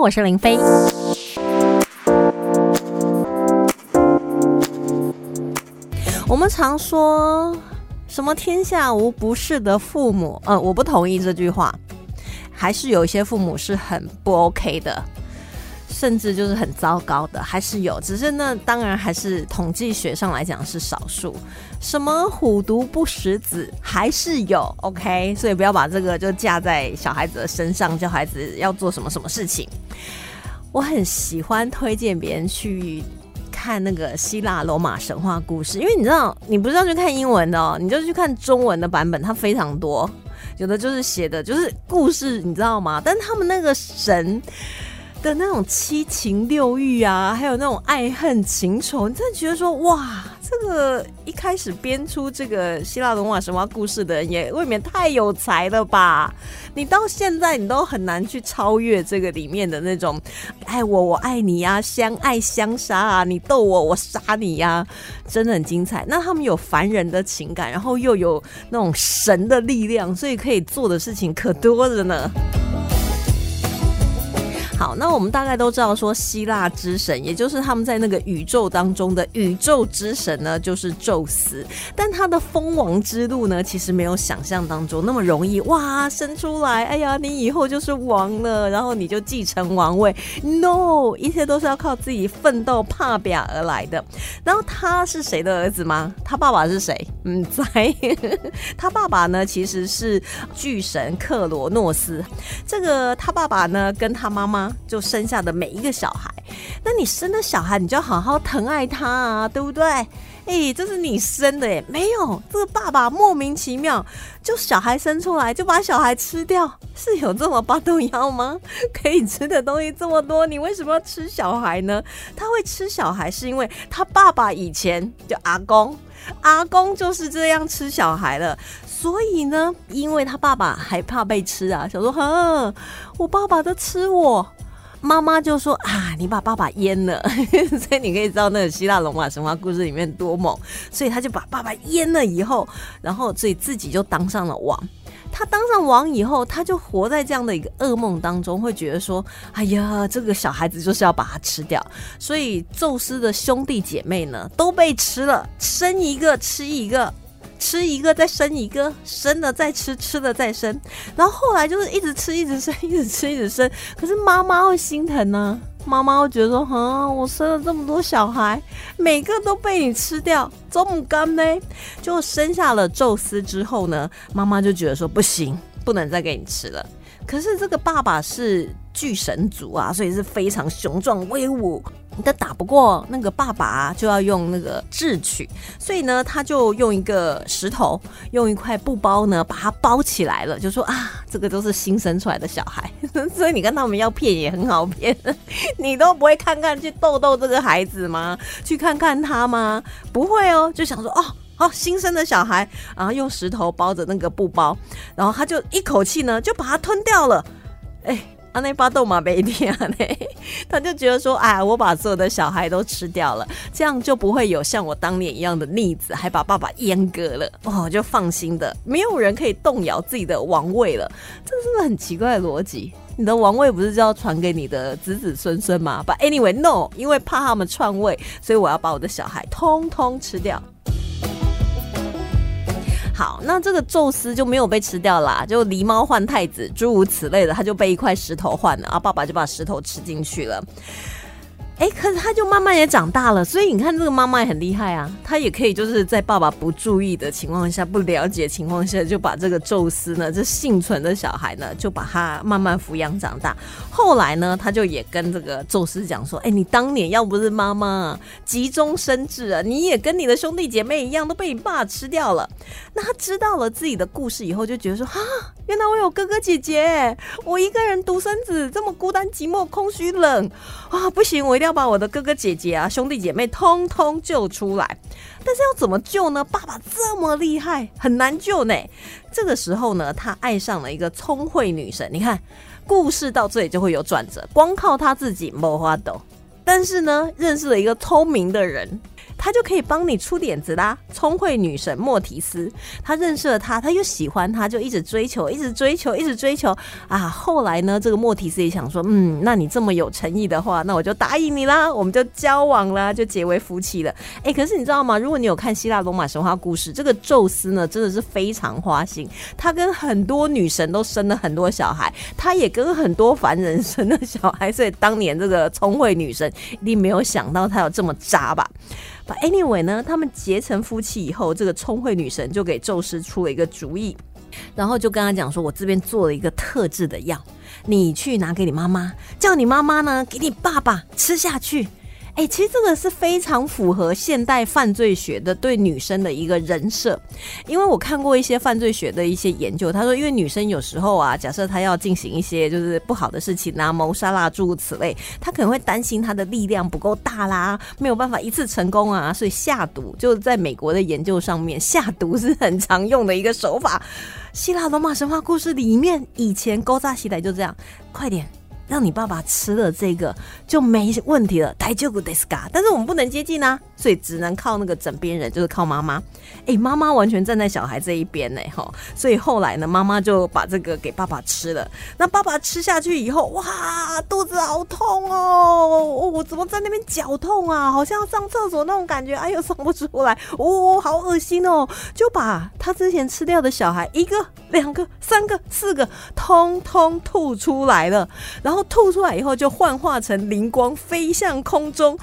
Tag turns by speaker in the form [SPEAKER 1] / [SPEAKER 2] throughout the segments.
[SPEAKER 1] 我是林飞。我们常说什么“天下无不是的父母”，嗯，我不同意这句话。还是有一些父母是很不 OK 的，甚至就是很糟糕的，还是有。只是那当然还是统计学上来讲是少数。什么虎毒不食子，还是有 OK。所以不要把这个就架在小孩子的身上，叫孩子要做什么什么事情。我很喜欢推荐别人去。看那个希腊罗马神话故事，因为你知道，你不是要去看英文的哦，你就去看中文的版本，它非常多，有的就是写的就是故事，你知道吗？但他们那个神。的那种七情六欲啊，还有那种爱恨情仇，你真的觉得说哇，这个一开始编出这个希腊罗马神话故事的人也未免太有才了吧？你到现在你都很难去超越这个里面的那种爱我我爱你呀，相爱相杀啊，你逗我我杀你呀，真的很精彩。那他们有凡人的情感，然后又有那种神的力量，所以可以做的事情可多着呢。好，那我们大概都知道，说希腊之神，也就是他们在那个宇宙当中的宇宙之神呢，就是宙斯。但他的封王之路呢，其实没有想象当中那么容易。哇，生出来，哎呀，你以后就是王了，然后你就继承王位。No，一切都是要靠自己奋斗、怕表而来的。然后他是谁的儿子吗？他爸爸是谁？嗯，在他爸爸呢，其实是巨神克罗诺斯。这个他爸爸呢，跟他妈妈。就生下的每一个小孩，那你生的小孩，你就要好好疼爱他啊，对不对？哎，这是你生的哎，没有这个爸爸莫名其妙就小孩生出来就把小孩吃掉，是有这么八度腰吗？可以吃的东西这么多，你为什么要吃小孩呢？他会吃小孩是因为他爸爸以前就阿公，阿公就是这样吃小孩的。所以呢，因为他爸爸害怕被吃啊，想说，哼，我爸爸都吃我，妈妈就说啊，你把爸爸阉了，所以你可以知道那个希腊罗马神话故事里面多猛，所以他就把爸爸阉了以后，然后所以自己就当上了王。他当上王以后，他就活在这样的一个噩梦当中，会觉得说，哎呀，这个小孩子就是要把他吃掉。所以宙斯的兄弟姐妹呢都被吃了，生一个吃一个。吃一个再生一个，生了再吃，吃了再生，然后后来就是一直吃，一直生，一直吃，一直生。可是妈妈会心疼呢，妈妈会觉得说：“哈，我生了这么多小孩，每个都被你吃掉，怎么干呢？”就生下了宙斯之后呢，妈妈就觉得说：“不行，不能再给你吃了。”可是这个爸爸是巨神族啊，所以是非常雄壮威武。你都打不过那个爸爸，就要用那个智取，所以呢，他就用一个石头，用一块布包呢，把它包起来了，就说啊，这个都是新生出来的小孩，所以你跟他们要骗也很好骗，你都不会看看去逗逗这个孩子吗？去看看他吗？不会哦，就想说哦，好新生的小孩，然后用石头包着那个布包，然后他就一口气呢，就把它吞掉了，哎。阿内巴豆马贝蒂亚呢，他就觉得说，哎，我把所有的小孩都吃掉了，这样就不会有像我当年一样的逆子，还把爸爸阉割了，哦，就放心的，没有人可以动摇自己的王位了。这是不是很奇怪的逻辑？你的王位不是就要传给你的子子孙孙吗？But anyway, no，因为怕他们篡位，所以我要把我的小孩通通吃掉。好，那这个宙斯就没有被吃掉啦，就狸猫换太子，诸如此类的，他就被一块石头换了，啊，爸爸就把石头吃进去了。哎，可是他就慢慢也长大了，所以你看这个妈妈也很厉害啊，她也可以就是在爸爸不注意的情况下、不了解情况下，就把这个宙斯呢，这幸存的小孩呢，就把他慢慢抚养长大。后来呢，他就也跟这个宙斯讲说：“哎，你当年要不是妈妈急中生智啊，你也跟你的兄弟姐妹一样，都被你爸吃掉了。”那他知道了自己的故事以后，就觉得说：“哈，原来我有哥哥姐姐，我一个人独生子，这么孤单寂寞、空虚冷啊，不行，我一定要要。”把我的哥哥姐姐啊、兄弟姐妹通通救出来，但是要怎么救呢？爸爸这么厉害，很难救呢。这个时候呢，他爱上了一个聪慧女神。你看，故事到这里就会有转折。光靠他自己没花斗，但是呢，认识了一个聪明的人。他就可以帮你出点子啦。聪慧女神莫提斯，他认识了他，他又喜欢他，就一直追求，一直追求，一直追求啊。后来呢，这个莫提斯也想说，嗯，那你这么有诚意的话，那我就答应你啦，我们就交往啦，就结为夫妻了。哎，可是你知道吗？如果你有看希腊罗马神话故事，这个宙斯呢，真的是非常花心，他跟很多女神都生了很多小孩，他也跟很多凡人生了小孩，所以当年这个聪慧女神一定没有想到他有这么渣吧。Anyway 呢，他们结成夫妻以后，这个聪慧女神就给宙斯出了一个主意，然后就跟他讲说：“我这边做了一个特制的药，你去拿给你妈妈，叫你妈妈呢给你爸爸吃下去。”哎，其实这个是非常符合现代犯罪学的对女生的一个人设，因为我看过一些犯罪学的一些研究，他说，因为女生有时候啊，假设她要进行一些就是不好的事情啊，谋杀啦诸如此类，她可能会担心她的力量不够大啦，没有办法一次成功啊，所以下毒就在美国的研究上面，下毒是很常用的一个手法。希腊罗马神话故事里面，以前勾扎西仔就这样，快点。让你爸爸吃了这个就没问题了，太就不得斯嘎。但是我们不能接近啊，所以只能靠那个枕边人，就是靠妈妈。哎，妈妈完全站在小孩这一边呢，哈。所以后来呢，妈妈就把这个给爸爸吃了。那爸爸吃下去以后，哇，肚子好痛哦！我怎么在那边绞痛啊？好像要上厕所那种感觉，哎呦，上不出来，哦，好恶心哦！就把他之前吃掉的小孩一个、两个、三个、四个，通通吐出来了，然后。吐出来以后，就幻化成灵光，飞向空中。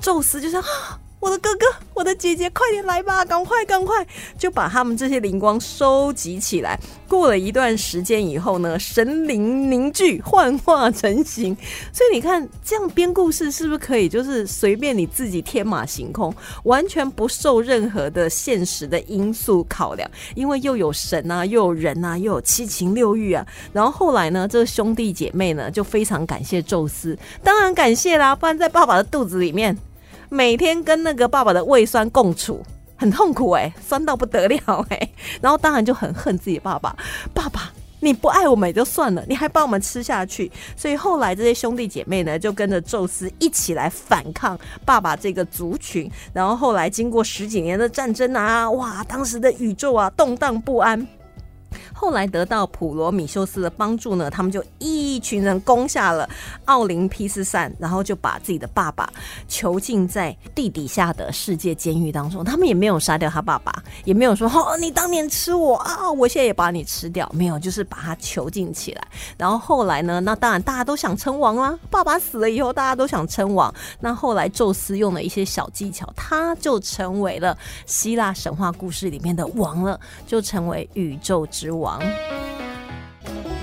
[SPEAKER 1] 宙斯就说：“啊。”我的哥哥，我的姐姐，快点来吧！赶快，赶快，就把他们这些灵光收集起来。过了一段时间以后呢，神灵凝聚，幻化成形。所以你看，这样编故事是不是可以？就是随便你自己天马行空，完全不受任何的现实的因素考量。因为又有神啊，又有人啊，又有七情六欲啊。然后后来呢，这兄弟姐妹呢，就非常感谢宙斯，当然感谢啦，不然在爸爸的肚子里面。每天跟那个爸爸的胃酸共处，很痛苦哎，酸到不得了哎，然后当然就很恨自己爸爸。爸爸，你不爱我们也就算了，你还把我们吃下去。所以后来这些兄弟姐妹呢，就跟着宙斯一起来反抗爸爸这个族群。然后后来经过十几年的战争啊，哇，当时的宇宙啊动荡不安。后来得到普罗米修斯的帮助呢，他们就一群人攻下了奥林匹斯山，然后就把自己的爸爸囚禁在地底下的世界监狱当中。他们也没有杀掉他爸爸，也没有说哦，你当年吃我啊，我现在也把你吃掉。没有，就是把他囚禁起来。然后后来呢，那当然大家都想称王啦。爸爸死了以后，大家都想称王。那后来宙斯用了一些小技巧，他就成为了希腊神话故事里面的王了，就成为宇宙之王。王。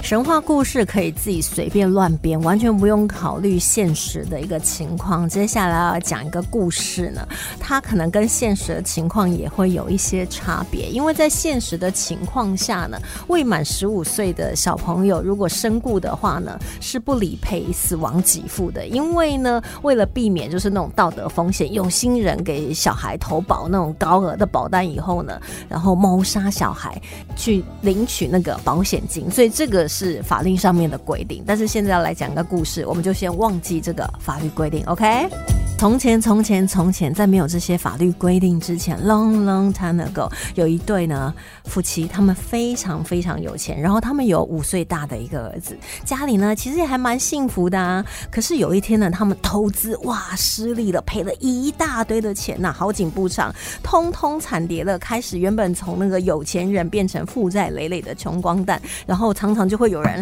[SPEAKER 1] 神话故事可以自己随便乱编，完全不用考虑现实的一个情况。接下来要讲一个故事呢，它可能跟现实的情况也会有一些差别。因为在现实的情况下呢，未满十五岁的小朋友如果身故的话呢，是不理赔死亡给付的。因为呢，为了避免就是那种道德风险，有心人给小孩投保那种高额的保单以后呢，然后谋杀小孩去领取那个保险金，所以这个。是法令上面的规定，但是现在要来讲个故事，我们就先忘记这个法律规定，OK？从前，从前，从前，在没有这些法律规定之前，long long time ago，有一对呢夫妻，他们非常非常有钱，然后他们有五岁大的一个儿子，家里呢其实也还蛮幸福的啊。可是有一天呢，他们投资哇失利了，赔了一大堆的钱呐，好景不长，通通惨跌了，开始原本从那个有钱人变成负债累累的穷光蛋，然后常常就会有人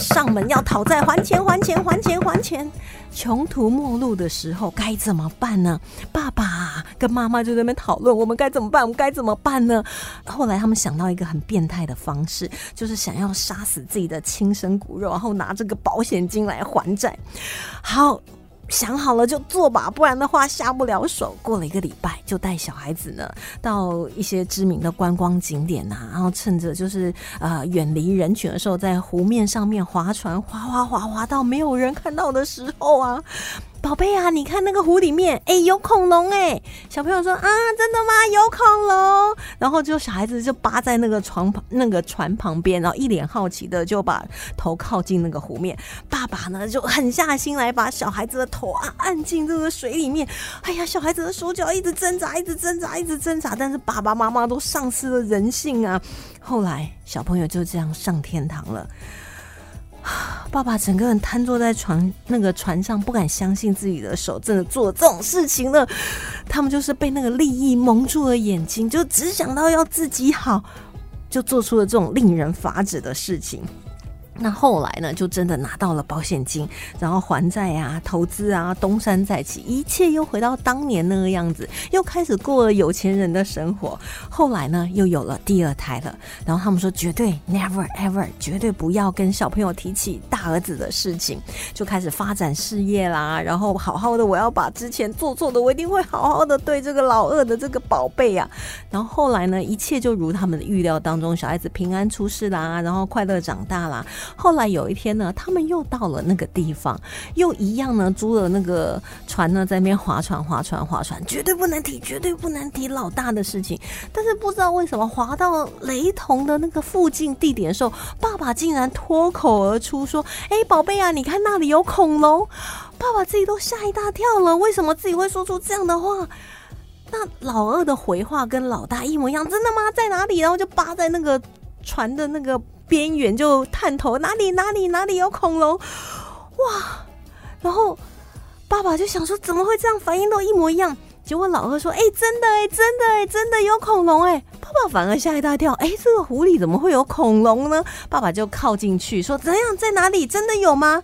[SPEAKER 1] 上门要讨债，还钱，还钱，还钱，还钱。穷途末路的时候该怎么办呢？爸爸跟妈妈就在那边讨论，我们该怎么办？我们该怎么办呢？后来他们想到一个很变态的方式，就是想要杀死自己的亲生骨肉，然后拿这个保险金来还债。好。想好了就做吧，不然的话下不了手。过了一个礼拜，就带小孩子呢到一些知名的观光景点呐，然后趁着就是呃远离人群的时候，在湖面上面划船，划划划划到没有人看到的时候啊。宝贝啊，你看那个湖里面，哎，有恐龙哎。”小朋友说：“啊，真的吗？有恐龙？”然后就小孩子就扒在那个床旁、那个船旁边，然后一脸好奇的就把头靠近那个湖面。爸爸呢就狠下心来把小孩子的头啊按进这个水里面。哎呀，小孩子的手脚一直挣扎，一直挣扎，一直挣扎，但是爸爸妈妈都丧失了人性啊。后来小朋友就这样上天堂了。爸爸整个人瘫坐在船那个船上，不敢相信自己的手真的做这种事情了。他们就是被那个利益蒙住了眼睛，就只想到要自己好，就做出了这种令人发指的事情。那后来呢，就真的拿到了保险金，然后还债啊、投资啊，东山再起，一切又回到当年那个样子，又开始过了有钱人的生活。后来呢，又有了第二胎了。然后他们说，绝对 never ever，绝对不要跟小朋友提起大儿子的事情，就开始发展事业啦。然后好好的，我要把之前做错的，我一定会好好的对这个老二的这个宝贝啊。然后后来呢，一切就如他们的预料当中，小孩子平安出世啦，然后快乐长大啦。后来有一天呢，他们又到了那个地方，又一样呢，租了那个船呢，在那边划船、划船、划船，绝对不能提，绝对不能提老大的事情。但是不知道为什么，划到雷同的那个附近地点的时候，爸爸竟然脱口而出说：“哎，宝贝啊，你看那里有恐龙！”爸爸自己都吓一大跳了。为什么自己会说出这样的话？那老二的回话跟老大一模一样，真的吗？在哪里？然后就扒在那个船的那个。边缘就探头，哪里哪里哪里有恐龙？哇！然后爸爸就想说，怎么会这样？反应都一模一样。结果老二说：“哎，真的哎，真的哎，真的有恐龙哎！”爸爸反而吓一大跳，哎，这个湖里怎么会有恐龙呢？爸爸就靠进去说：“怎样？在哪里？真的有吗？”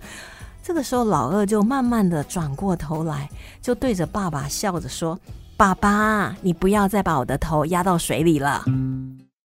[SPEAKER 1] 这个时候，老二就慢慢的转过头来，就对着爸爸笑着说：“爸爸，你不要再把我的头压到水里了。”